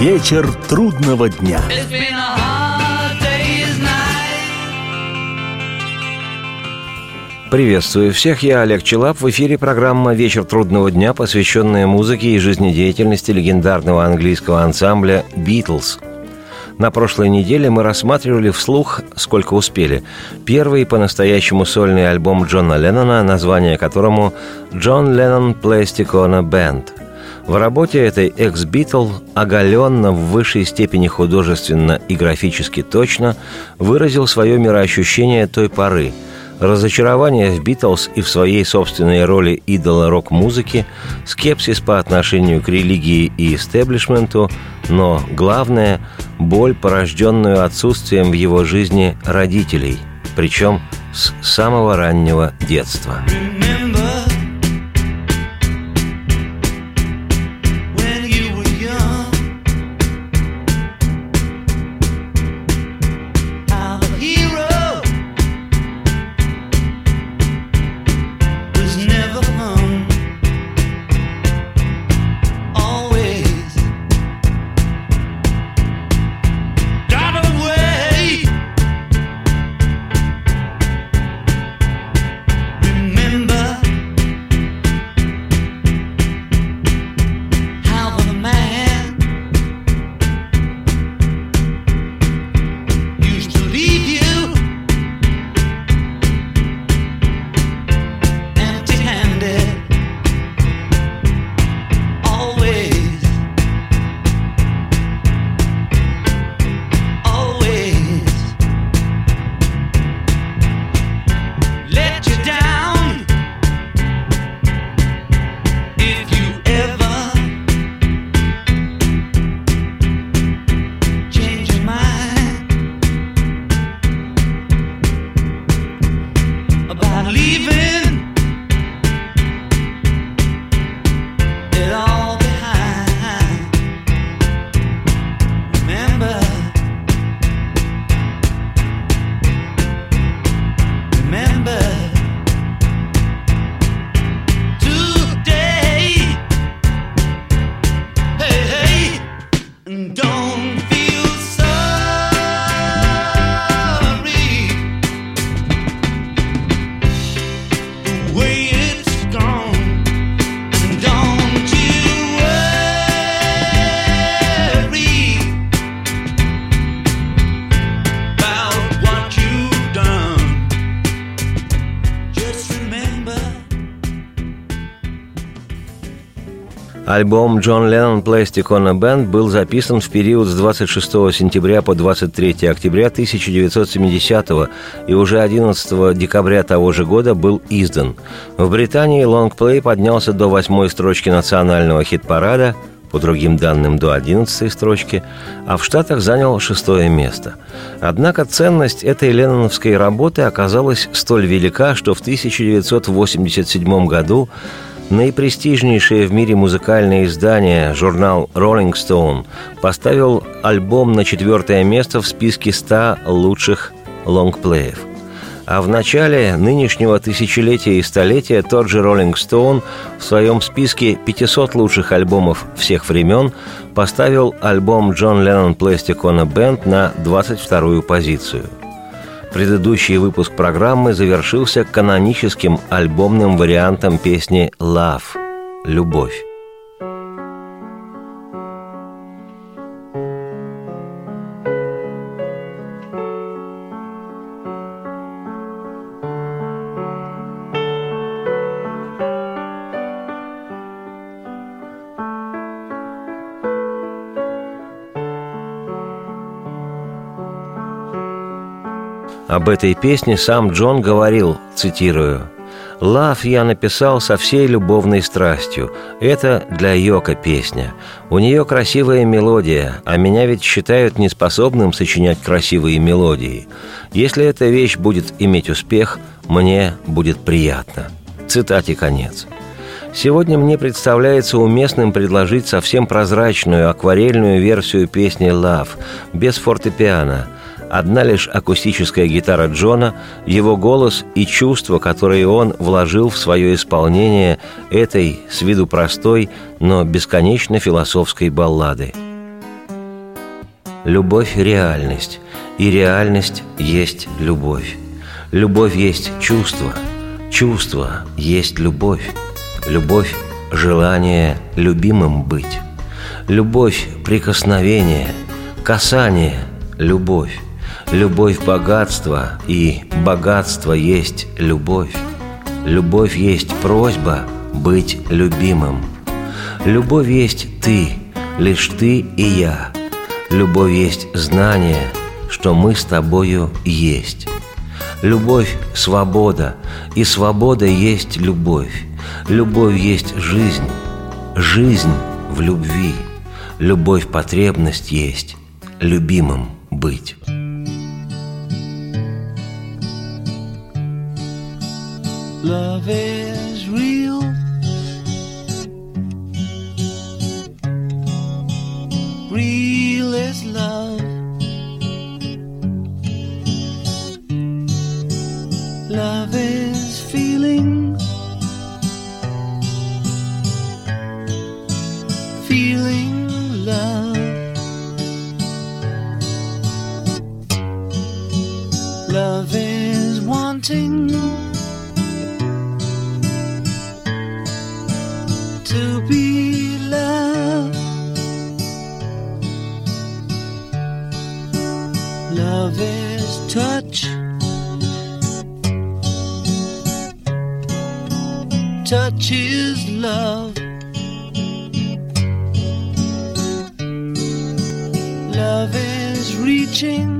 Вечер трудного дня. Приветствую всех, я Олег Челап. В эфире программа «Вечер трудного дня», посвященная музыке и жизнедеятельности легендарного английского ансамбля «Битлз». На прошлой неделе мы рассматривали вслух, сколько успели, первый по-настоящему сольный альбом Джона Леннона, название которому «Джон Леннон Пластикона Бенд». В работе этой экс-битл оголенно, в высшей степени художественно и графически точно выразил свое мироощущение той поры – разочарование в Битлз и в своей собственной роли идола рок-музыки, скепсис по отношению к религии и истеблишменту, но главное – боль, порожденную отсутствием в его жизни родителей, причем с самого раннего детства. Альбом «Джон Леннон Plastic on a Band» был записан в период с 26 сентября по 23 октября 1970 и уже 11 декабря того же года был издан. В Британии лонгплей поднялся до восьмой строчки национального хит-парада, по другим данным до 11 строчки, а в Штатах занял шестое место. Однако ценность этой ленноновской работы оказалась столь велика, что в 1987 году Наипрестижнейшее в мире музыкальное издание, журнал Rolling Stone, поставил альбом на четвертое место в списке 100 лучших лонгплеев. А в начале нынешнего тысячелетия и столетия тот же Rolling Stone в своем списке 500 лучших альбомов всех времен поставил альбом John Lennon Plastic on a Band на 22-ю позицию – Предыдущий выпуск программы завершился каноническим альбомным вариантом песни «Love» – «Любовь». Об этой песне сам Джон говорил, цитирую, «Лав я написал со всей любовной страстью. Это для Йока песня. У нее красивая мелодия, а меня ведь считают неспособным сочинять красивые мелодии. Если эта вещь будет иметь успех, мне будет приятно». Цитате конец. Сегодня мне представляется уместным предложить совсем прозрачную акварельную версию песни «Love» без фортепиано – Одна лишь акустическая гитара Джона, его голос и чувства, которые он вложил в свое исполнение этой, с виду простой, но бесконечно философской баллады. Любовь – реальность, и реальность есть любовь. Любовь есть чувство, чувство есть любовь. Любовь – желание любимым быть. Любовь – прикосновение, касание – любовь. Любовь – богатство, и богатство есть любовь. Любовь есть просьба быть любимым. Любовь есть ты, лишь ты и я. Любовь есть знание, что мы с тобою есть. Любовь – свобода, и свобода есть любовь. Любовь есть жизнь, жизнь в любви. Любовь – потребность есть, любимым быть. Love is real. Real is love. Love is feeling. Feeling love. Love is wanting. Is love. Love is. Reaching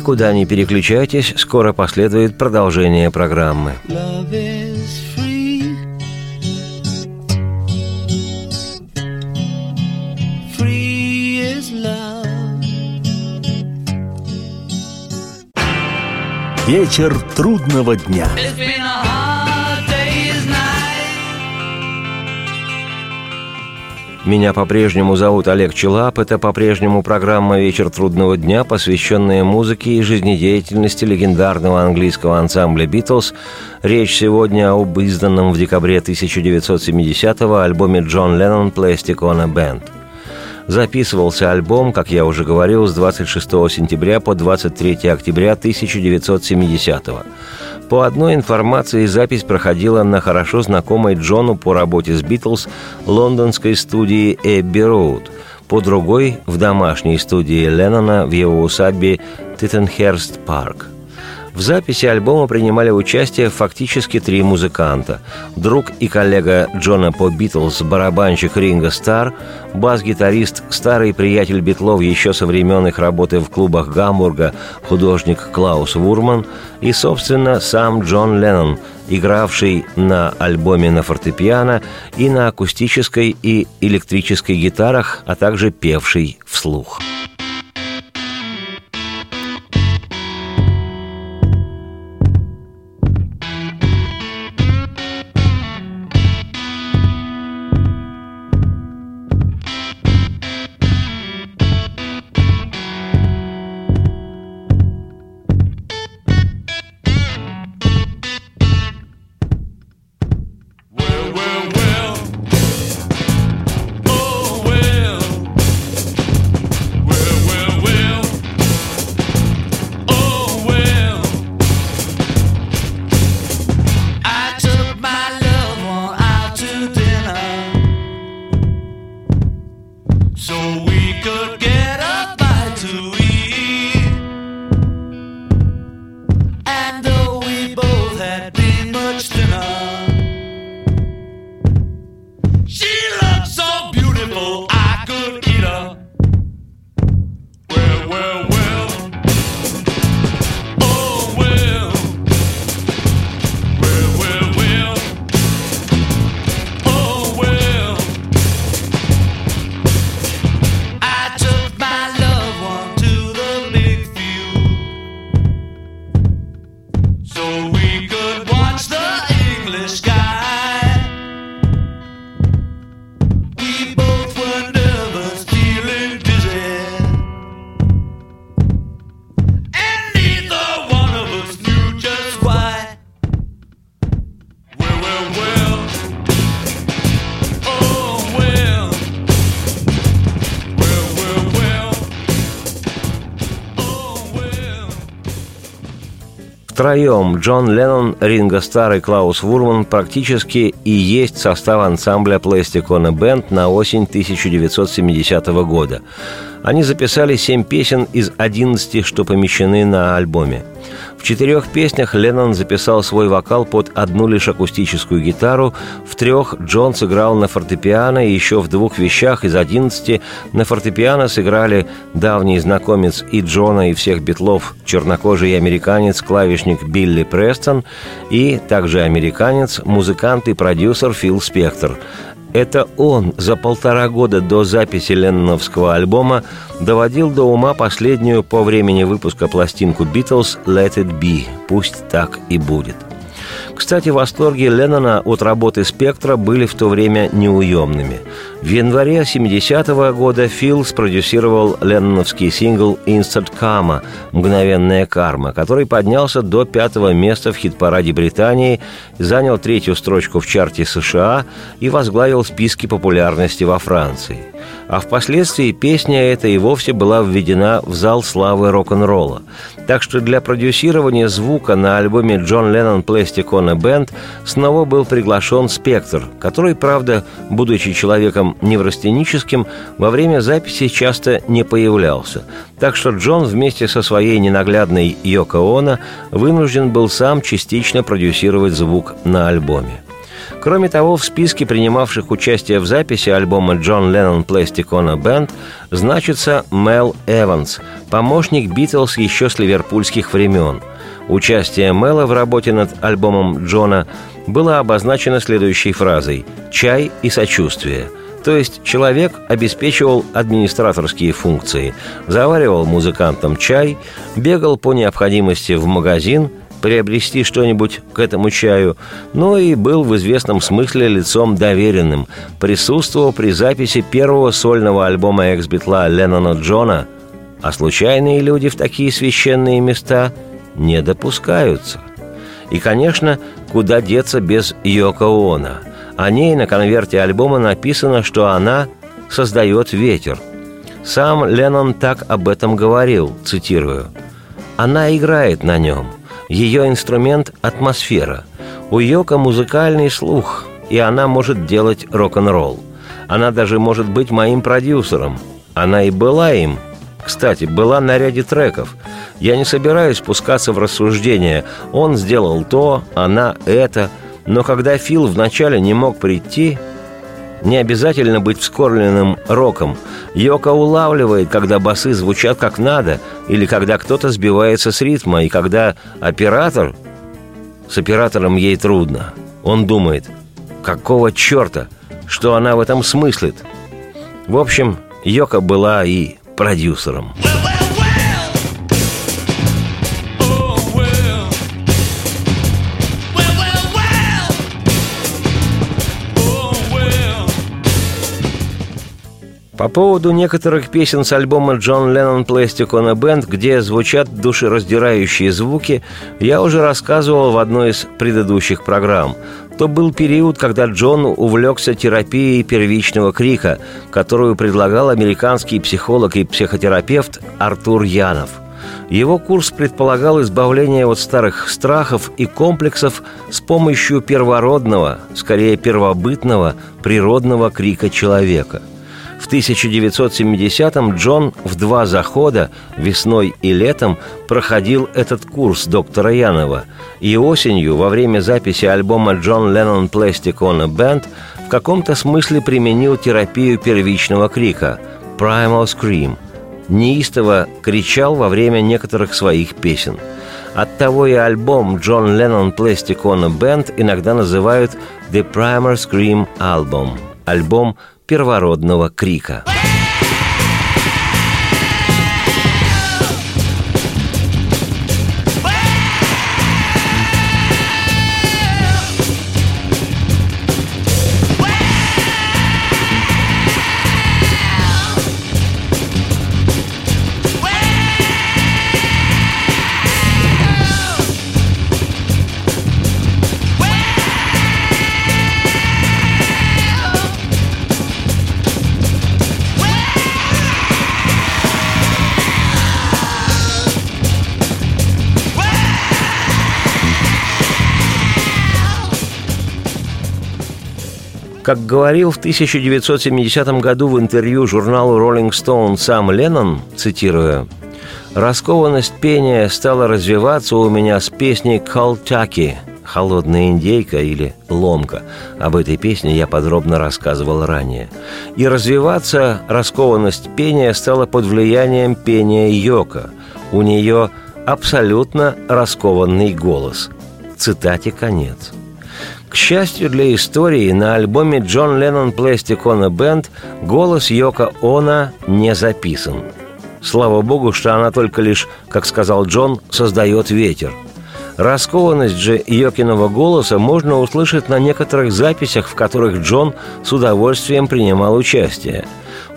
Никуда не переключайтесь, скоро последует продолжение программы. Free. Free. Вечер трудного дня. It's been Меня по-прежнему зовут Олег Челап. Это по-прежнему программа «Вечер трудного дня», посвященная музыке и жизнедеятельности легендарного английского ансамбля «Битлз». Речь сегодня об изданном в декабре 1970-го альбоме Джон Леннон «Plastic on a Band». Записывался альбом, как я уже говорил, с 26 сентября по 23 октября 1970 -го. По одной информации, запись проходила на хорошо знакомой Джону по работе с «Битлз» лондонской студии «Эбби Роуд», по другой – в домашней студии Леннона в его усадьбе Титтенхерст Парк. В записи альбома принимали участие фактически три музыканта. Друг и коллега Джона по Битлз, барабанщик Ринго Старр, бас-гитарист, старый приятель Битлов еще со времен их работы в клубах Гамбурга, художник Клаус Форман и, собственно, сам Джон Леннон, игравший на альбоме на фортепиано и на акустической и электрической гитарах, а также певший вслух. Втроем Джон Леннон, Ринго Старр и Клаус Вурман практически и есть состав ансамбля Plastic Band на осень 1970 года. Они записали семь песен из 11, что помещены на альбоме. В четырех песнях Леннон записал свой вокал под одну лишь акустическую гитару, в трех Джон сыграл на фортепиано, и еще в двух вещах из одиннадцати на фортепиано сыграли давний знакомец и Джона, и всех битлов, чернокожий американец, клавишник Билли Престон, и также американец, музыкант и продюсер Фил Спектр – это он за полтора года до записи Ленноновского альбома доводил до ума последнюю по времени выпуска пластинку «Битлз» «Let it be» – «Пусть так и будет». Кстати, восторги Леннона от работы «Спектра» были в то время неуемными. В январе 70-го года Фил спродюсировал ленноновский сингл «Instant Karma» «Мгновенная карма», который поднялся до пятого места в хит-параде Британии, занял третью строчку в чарте США и возглавил списки популярности во Франции. А впоследствии песня эта и вовсе была введена в зал славы рок-н-ролла. Так что для продюсирования звука на альбоме Джон Леннон Plastic Ono Band снова был приглашен «Спектр», который, правда, будучи человеком неврастеническим, во время записи часто не появлялся. Так что Джон вместе со своей ненаглядной Йоко Оно вынужден был сам частично продюсировать звук на альбоме. Кроме того, в списке принимавших участие в записи альбома Джон Леннон Ono Band значится Мел Эванс, помощник Битлз еще с ливерпульских времен. Участие Мела в работе над альбомом Джона было обозначено следующей фразой «чай и сочувствие», то есть человек обеспечивал администраторские функции, заваривал музыкантам чай, бегал по необходимости в магазин, приобрести что-нибудь к этому чаю, но и был в известном смысле лицом доверенным, присутствовал при записи первого сольного альбома экс-битла Леннона Джона, а случайные люди в такие священные места не допускаются. И, конечно, куда деться без Йоко Оно. О ней на конверте альбома написано, что она создает ветер. Сам Леннон так об этом говорил, цитирую. «Она играет на нем – ее инструмент – атмосфера. У Йока музыкальный слух, и она может делать рок-н-ролл. Она даже может быть моим продюсером. Она и была им. Кстати, была на ряде треков. Я не собираюсь спускаться в рассуждения. Он сделал то, она это. Но когда Фил вначале не мог прийти, не обязательно быть вскормленным роком. Йока улавливает, когда басы звучат как надо, или когда кто-то сбивается с ритма, и когда оператор... С оператором ей трудно. Он думает, какого черта, что она в этом смыслит? В общем, Йока была и продюсером. По поводу некоторых песен с альбома Джон Леннон Plastic on a где звучат душераздирающие звуки, я уже рассказывал в одной из предыдущих программ. То был период, когда Джон увлекся терапией первичного крика, которую предлагал американский психолог и психотерапевт Артур Янов – его курс предполагал избавление от старых страхов и комплексов с помощью первородного, скорее первобытного, природного крика человека – в 1970-м Джон в два захода, весной и летом, проходил этот курс доктора Янова. И осенью, во время записи альбома «Джон Леннон Plastic on a Band», в каком-то смысле применил терапию первичного крика «Primal Scream», неистово кричал во время некоторых своих песен. Оттого и альбом «Джон Леннон Plastic on a Band» иногда называют «The Primal Scream Album» – альбом первородного крика. Как говорил в 1970 году в интервью журналу Rolling Stone сам Леннон, цитируя, «Раскованность пения стала развиваться у меня с песней «Калтаки» «Холодная индейка» или «Ломка». Об этой песне я подробно рассказывал ранее. И развиваться раскованность пения стала под влиянием пения Йока. У нее абсолютно раскованный голос. Цитате конец. К счастью для истории, на альбоме Джон Леннон Plastic Ono Band голос Йока Она не записан. Слава богу, что она только лишь, как сказал Джон, создает ветер. Раскованность же Йокиного голоса можно услышать на некоторых записях, в которых Джон с удовольствием принимал участие.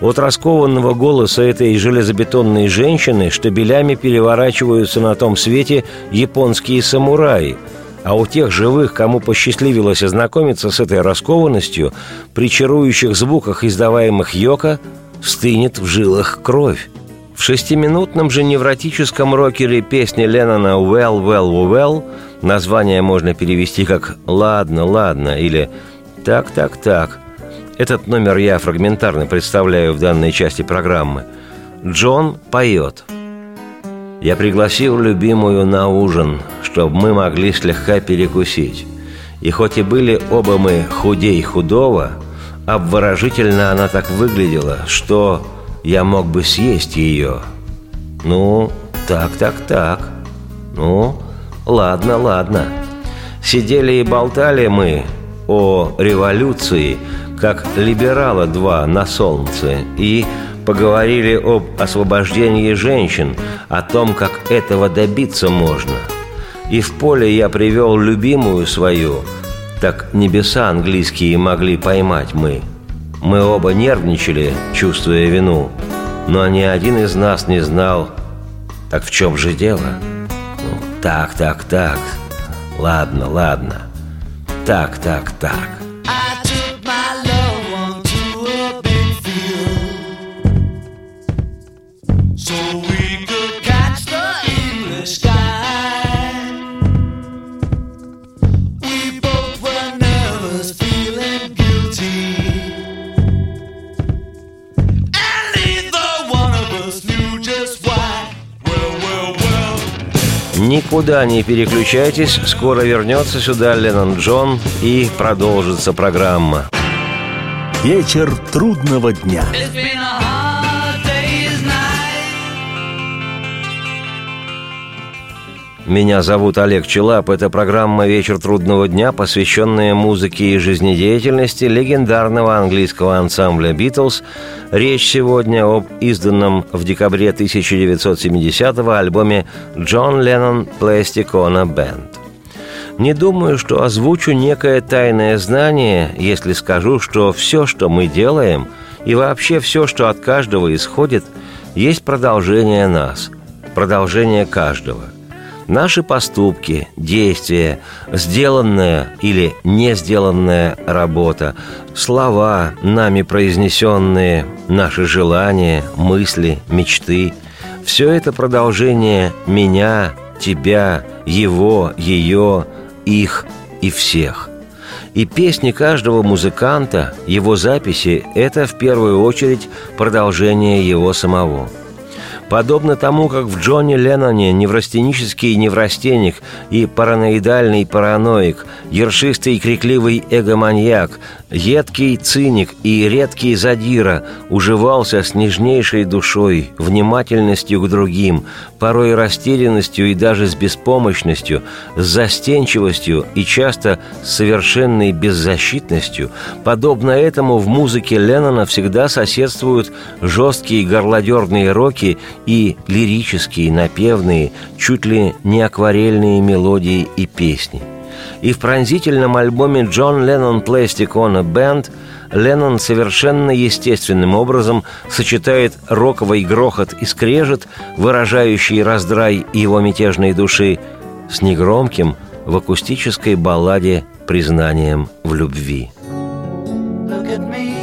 От раскованного голоса этой железобетонной женщины штабелями переворачиваются на том свете японские самураи – а у тех живых, кому посчастливилось ознакомиться с этой раскованностью, при чарующих звуках, издаваемых йока, стынет в жилах кровь. В шестиминутном же невротическом рокере песни Леннона «Well, well, well» название можно перевести как «Ладно, ладно» или «Так, так, так». Этот номер я фрагментарно представляю в данной части программы. Джон поет – я пригласил любимую на ужин, чтобы мы могли слегка перекусить. И хоть и были оба мы худей худого, обворожительно она так выглядела, что я мог бы съесть ее. Ну, так, так, так. Ну, ладно, ладно. Сидели и болтали мы о революции, как либерала два на солнце, и поговорили об освобождении женщин, о том, как этого добиться можно. И в поле я привел любимую свою, так небеса английские могли поймать мы. Мы оба нервничали, чувствуя вину, но ни один из нас не знал, так в чем же дело? Ну, так, так, так, ладно, ладно, так, так, так. Никуда не переключайтесь, скоро вернется сюда Леннон Джон и продолжится программа. Вечер трудного дня. It's been a Меня зовут Олег Челап. Это программа «Вечер трудного дня», посвященная музыке и жизнедеятельности легендарного английского ансамбля «Битлз». Речь сегодня об изданном в декабре 1970-го альбоме «Джон Леннон Ono Band». Не думаю, что озвучу некое тайное знание, если скажу, что все, что мы делаем, и вообще все, что от каждого исходит, есть продолжение нас, продолжение каждого. Наши поступки, действия, сделанная или не сделанная работа, слова, нами произнесенные, наши желания, мысли, мечты – все это продолжение меня, тебя, его, ее, их и всех. И песни каждого музыканта, его записи – это в первую очередь продолжение его самого – Подобно тому, как в Джонни Ленноне неврастенический неврастенник и параноидальный параноик, ершистый и крикливый эгоманьяк, едкий циник и редкий задира уживался с нежнейшей душой, внимательностью к другим, порой растерянностью и даже с беспомощностью, с застенчивостью и часто с совершенной беззащитностью, подобно этому в музыке Леннона всегда соседствуют жесткие горлодерные роки и лирические, напевные, чуть ли не акварельные мелодии и песни. И в пронзительном альбоме «Джон Леннон Plastic On a Band» Леннон совершенно естественным образом сочетает роковый грохот и скрежет, выражающий раздрай его мятежной души, с негромким в акустической балладе признанием в любви. Look at me.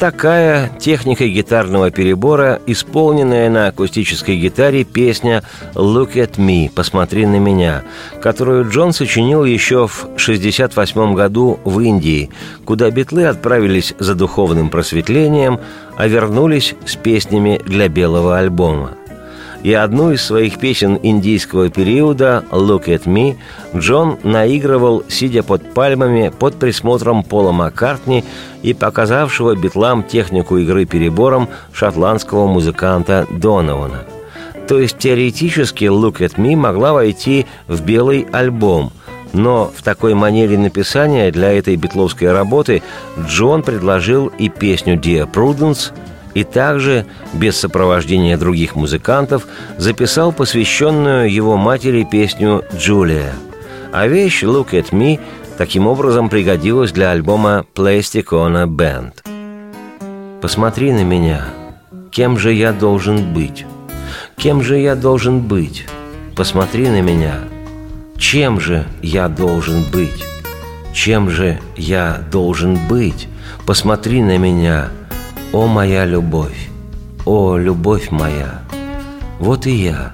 Такая техника гитарного перебора, исполненная на акустической гитаре песня «Look at me» – «Посмотри на меня», которую Джон сочинил еще в 1968 году в Индии, куда битлы отправились за духовным просветлением, а вернулись с песнями для белого альбома и одну из своих песен индийского периода «Look at Me» Джон наигрывал, сидя под пальмами под присмотром Пола Маккартни и показавшего битлам технику игры перебором шотландского музыканта Донована. То есть теоретически «Look at Me» могла войти в белый альбом – но в такой манере написания для этой битловской работы Джон предложил и песню «Dear Prudence», и также, без сопровождения других музыкантов, записал посвященную его матери песню «Джулия». А вещь «Look at Me» таким образом пригодилась для альбома «Plasticona Band». «Посмотри на меня. Кем же я должен быть? Кем же я должен быть? Посмотри на меня. Чем же я должен быть? Чем же я должен быть? Посмотри на меня. О моя любовь, о любовь моя, вот и я.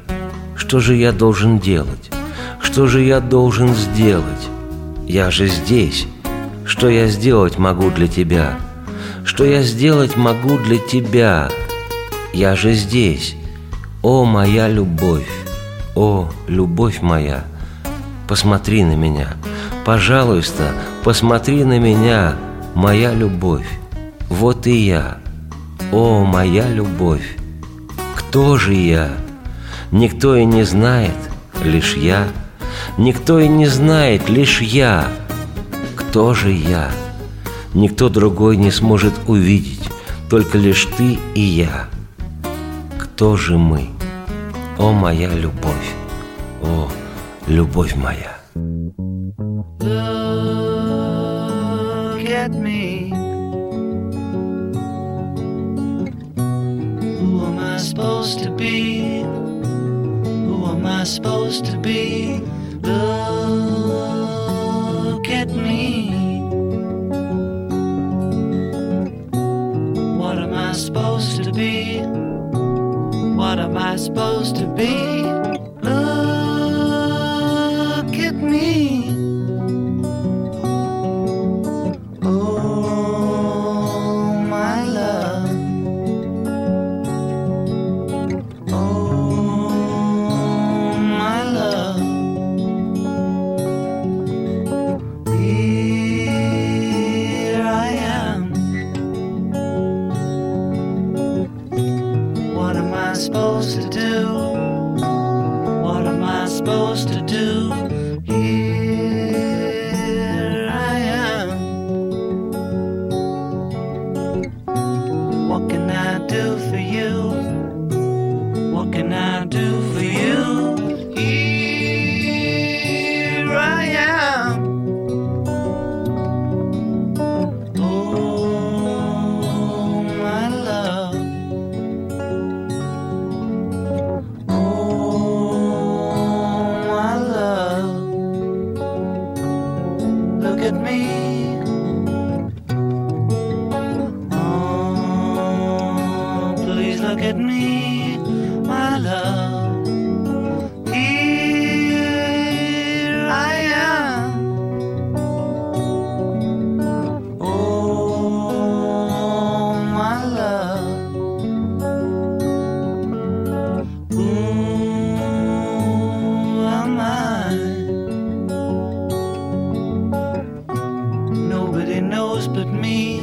Что же я должен делать? Что же я должен сделать? Я же здесь. Что я сделать могу для тебя? Что я сделать могу для тебя? Я же здесь. О, моя любовь, о, любовь моя, посмотри на меня. Пожалуйста, посмотри на меня, моя любовь. Вот и я. О, моя любовь! Кто же я? Никто и не знает, лишь я. Никто и не знает, лишь я. Кто же я? Никто другой не сможет увидеть, только лишь ты и я. Кто же мы? О, моя любовь! О, любовь моя! Look supposed to be? Who am I supposed to be? Look at me. What am I supposed to be? What am I supposed to be? Look at me. Nobody knows but me.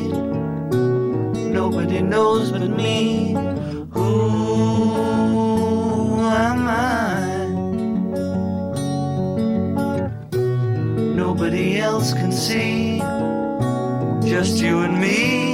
Nobody knows but me. Who am I? Nobody else can see. Just you and me.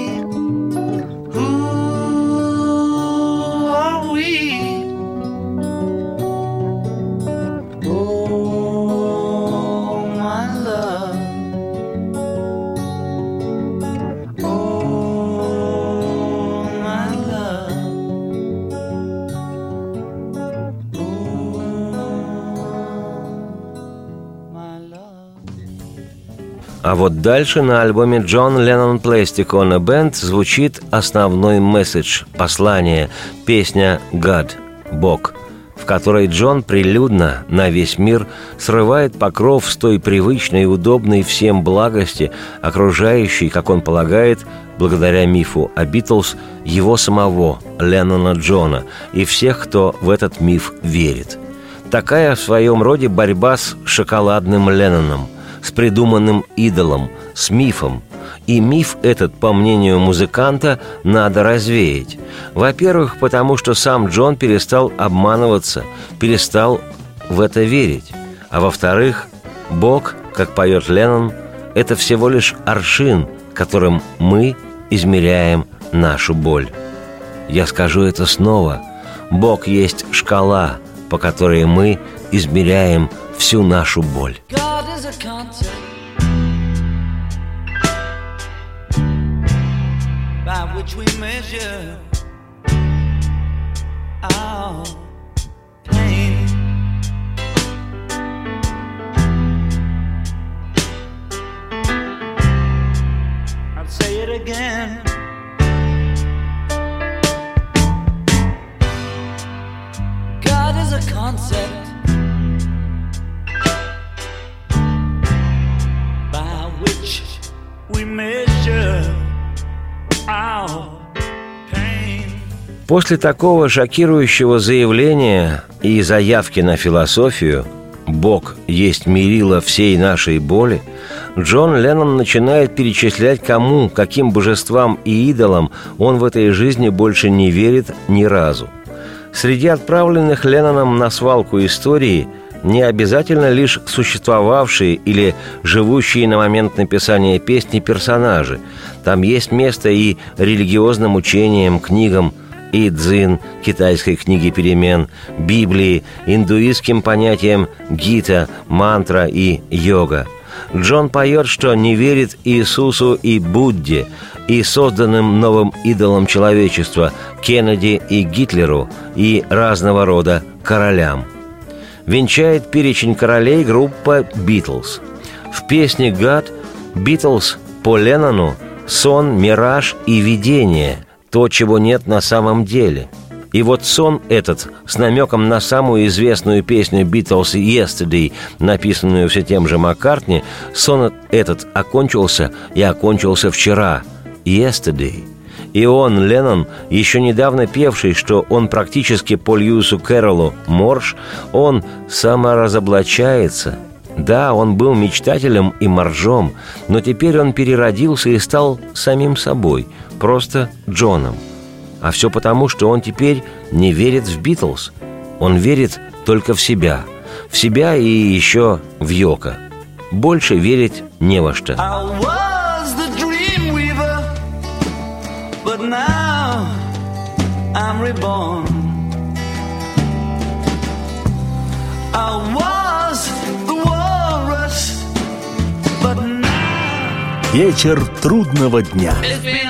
А вот дальше на альбоме Джон Леннон Plastic on a звучит основной месседж, послание, песня «God» – «Бог», в которой Джон прилюдно на весь мир срывает покров с той привычной и удобной всем благости, окружающей, как он полагает, благодаря мифу о Битлз, его самого, Леннона Джона, и всех, кто в этот миф верит. Такая в своем роде борьба с шоколадным Ленноном, с придуманным идолом, с мифом – и миф этот, по мнению музыканта, надо развеять. Во-первых, потому что сам Джон перестал обманываться, перестал в это верить. А во-вторых, Бог, как поет Леннон, это всего лишь аршин, которым мы измеряем нашу боль. Я скажу это снова. Бог есть шкала, по которой мы измеряем всю нашу боль. A concept by which we measure our pain. I'll say it again. God is a concept После такого шокирующего заявления и заявки на философию «Бог есть мерило всей нашей боли», Джон Леннон начинает перечислять, кому, каким божествам и идолам он в этой жизни больше не верит ни разу. Среди отправленных Ленноном на свалку истории не обязательно лишь существовавшие или живущие на момент написания песни персонажи. Там есть место и религиозным учениям, книгам, и дзин, китайской книги перемен, Библии, индуистским понятиям гита, мантра и йога. Джон поет, что не верит Иисусу и Будде, и созданным новым идолам человечества Кеннеди и Гитлеру, и разного рода королям. Венчает перечень королей группа «Битлз». В песне «Гад» Битлз по Леннону «Сон, мираж и видение» – то, чего нет на самом деле. И вот сон этот с намеком на самую известную песню Битлз «Yesterday», написанную все тем же Маккартни, сон этот окончился и окончился вчера – «Yesterday». И он, Леннон, еще недавно певший, что он практически по Льюису Кэрролу морж, он саморазоблачается. Да, он был мечтателем и моржом, но теперь он переродился и стал самим собой, просто Джоном. А все потому, что он теперь не верит в Битлз. Он верит только в себя. В себя и еще в Йока. Больше верить не во что. I'm reborn. I was the walrus, but now Вечер трудного дня. it's been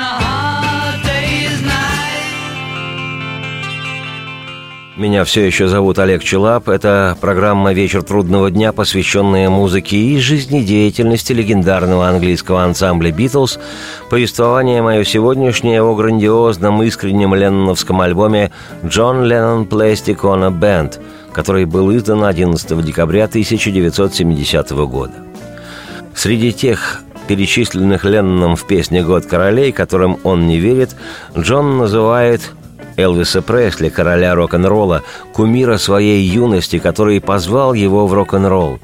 Меня все еще зовут Олег Челап. Это программа «Вечер трудного дня», посвященная музыке и жизнедеятельности легендарного английского ансамбля «Битлз». Повествование мое сегодняшнее о грандиозном искреннем ленноновском альбоме «Джон Леннон Plastic on a Band», который был издан 11 декабря 1970 года. Среди тех перечисленных Ленноном в песне «Год королей», которым он не верит, Джон называет Элвиса Пресли, короля рок-н-ролла, кумира своей юности, который позвал его в рок-н-ролл.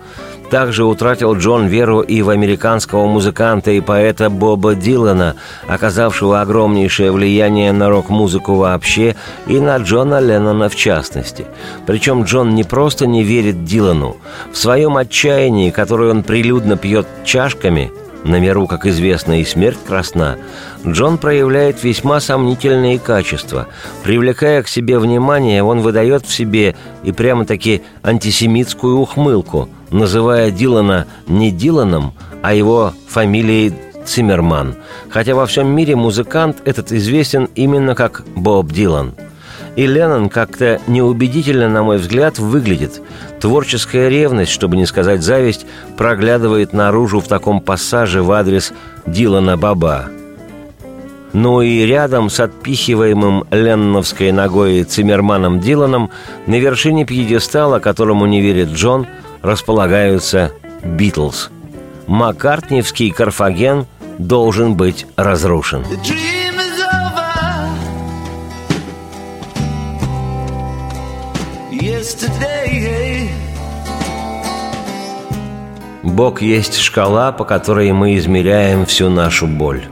Также утратил Джон веру и в американского музыканта и поэта Боба Дилана, оказавшего огромнейшее влияние на рок-музыку вообще и на Джона Леннона в частности. Причем Джон не просто не верит Дилану. В своем отчаянии, которое он прилюдно пьет чашками – на миру, как известно, и смерть красна, Джон проявляет весьма сомнительные качества. Привлекая к себе внимание, он выдает в себе и прямо-таки антисемитскую ухмылку, называя Дилана не Диланом, а его фамилией Циммерман, хотя во всем мире музыкант этот известен именно как Боб Дилан. И Леннон как-то неубедительно, на мой взгляд, выглядит. Творческая ревность, чтобы не сказать зависть, проглядывает наружу в таком пассаже в адрес Дилана Баба. Ну и рядом с отпихиваемым ленновской ногой Циммерманом Диланом на вершине пьедестала, которому не верит Джон, располагаются Битлз. Маккартниевский Карфаген должен быть разрушен. Dream Бог есть шкала, по которой мы измеряем всю нашу боль.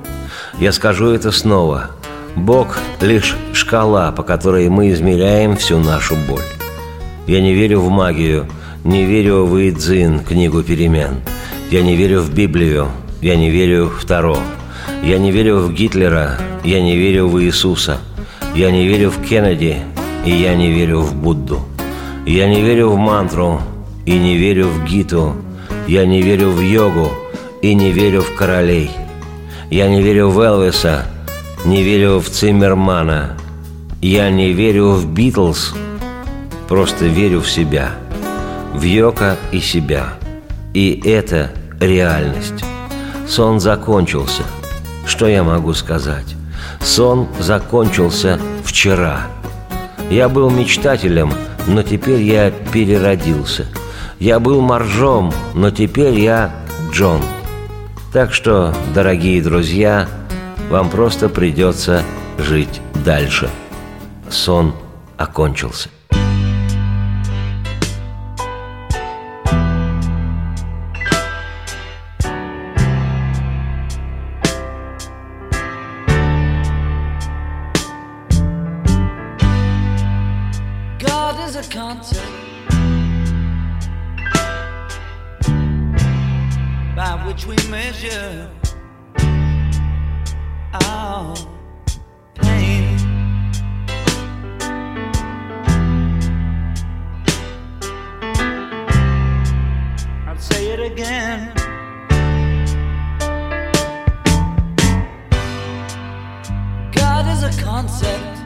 Я скажу это снова. Бог – лишь шкала, по которой мы измеряем всю нашу боль. Я не верю в магию, не верю в Идзин, книгу перемен. Я не верю в Библию, я не верю в Таро. Я не верю в Гитлера, я не верю в Иисуса. Я не верю в Кеннеди, и я не верю в Будду. Я не верю в мантру, и не верю в Гиту. Я не верю в йогу, и не верю в королей. Я не верю в Элвиса, не верю в Циммермана. Я не верю в Битлз, просто верю в себя, в Йока и себя. И это реальность. Сон закончился. Что я могу сказать? Сон закончился вчера. Я был мечтателем, но теперь я переродился. Я был моржом, но теперь я Джон. Так что, дорогие друзья, вам просто придется жить дальше. Сон окончился. Is a concept by which we measure our pain. I'll say it again. God is a concept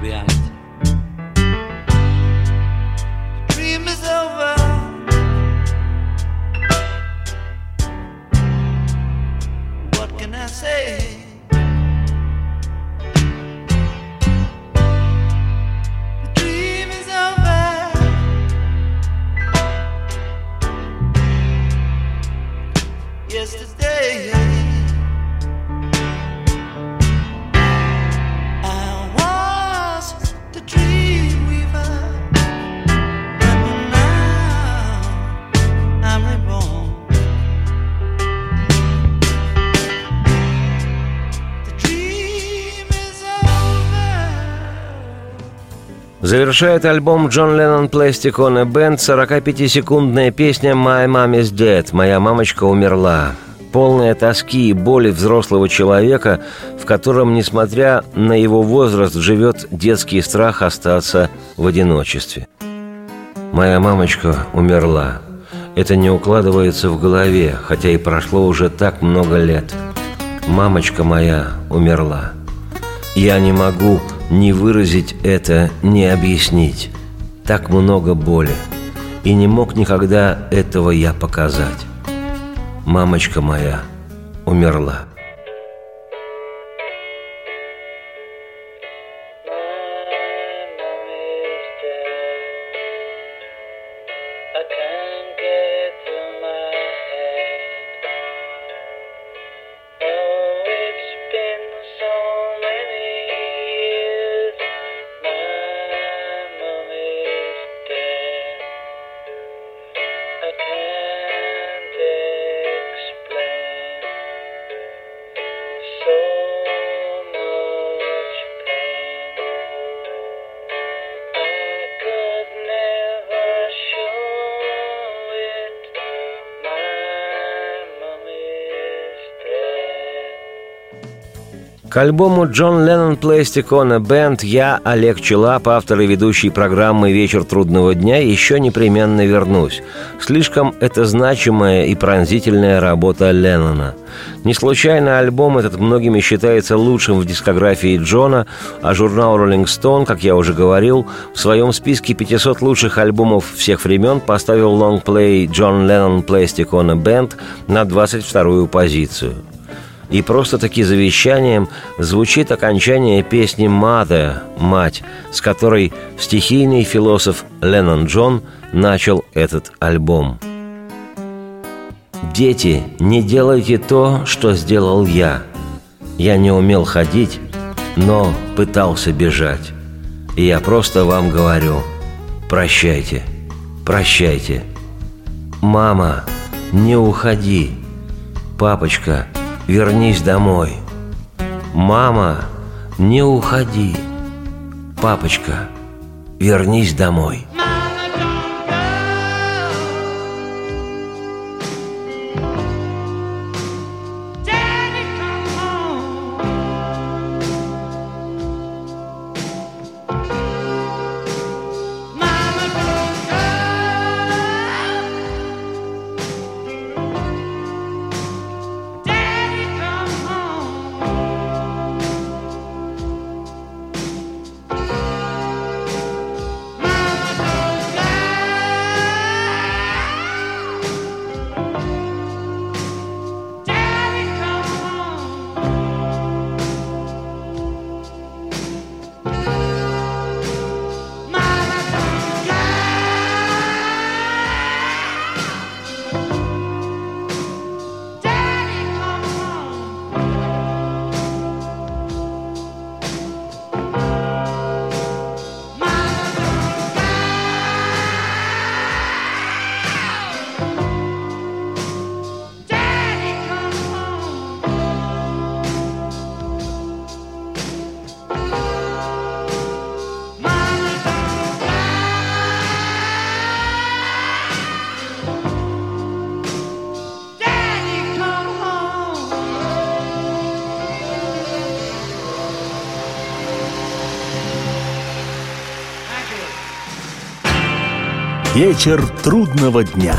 we are Завершает альбом Джон Леннон Plastic on a Band 45-секундная песня «My Mom is Dead» «Моя мамочка умерла» полная тоски и боли взрослого человека, в котором, несмотря на его возраст, живет детский страх остаться в одиночестве. «Моя мамочка умерла», это не укладывается в голове, хотя и прошло уже так много лет. Мамочка моя умерла. Я не могу ни выразить это, ни объяснить. Так много боли. И не мог никогда этого я показать. Мамочка моя умерла. К альбому «Джон Леннон a Band» я, Олег Челап, автор и ведущий программы «Вечер трудного дня», еще непременно вернусь. Слишком это значимая и пронзительная работа Леннона. Не случайно альбом этот многими считается лучшим в дискографии Джона, а журнал Rolling Stone, как я уже говорил, в своем списке 500 лучших альбомов всех времен поставил лонгплей «Джон Леннон a Band» на 22-ю позицию – и просто-таки завещанием звучит окончание песни «Mother» – «Мать», с которой стихийный философ Леннон Джон начал этот альбом. «Дети, не делайте то, что сделал я. Я не умел ходить, но пытался бежать. И я просто вам говорю, прощайте, прощайте. Мама, не уходи. Папочка – вернись домой. Мама, не уходи. Папочка, вернись домой. Вечер трудного дня.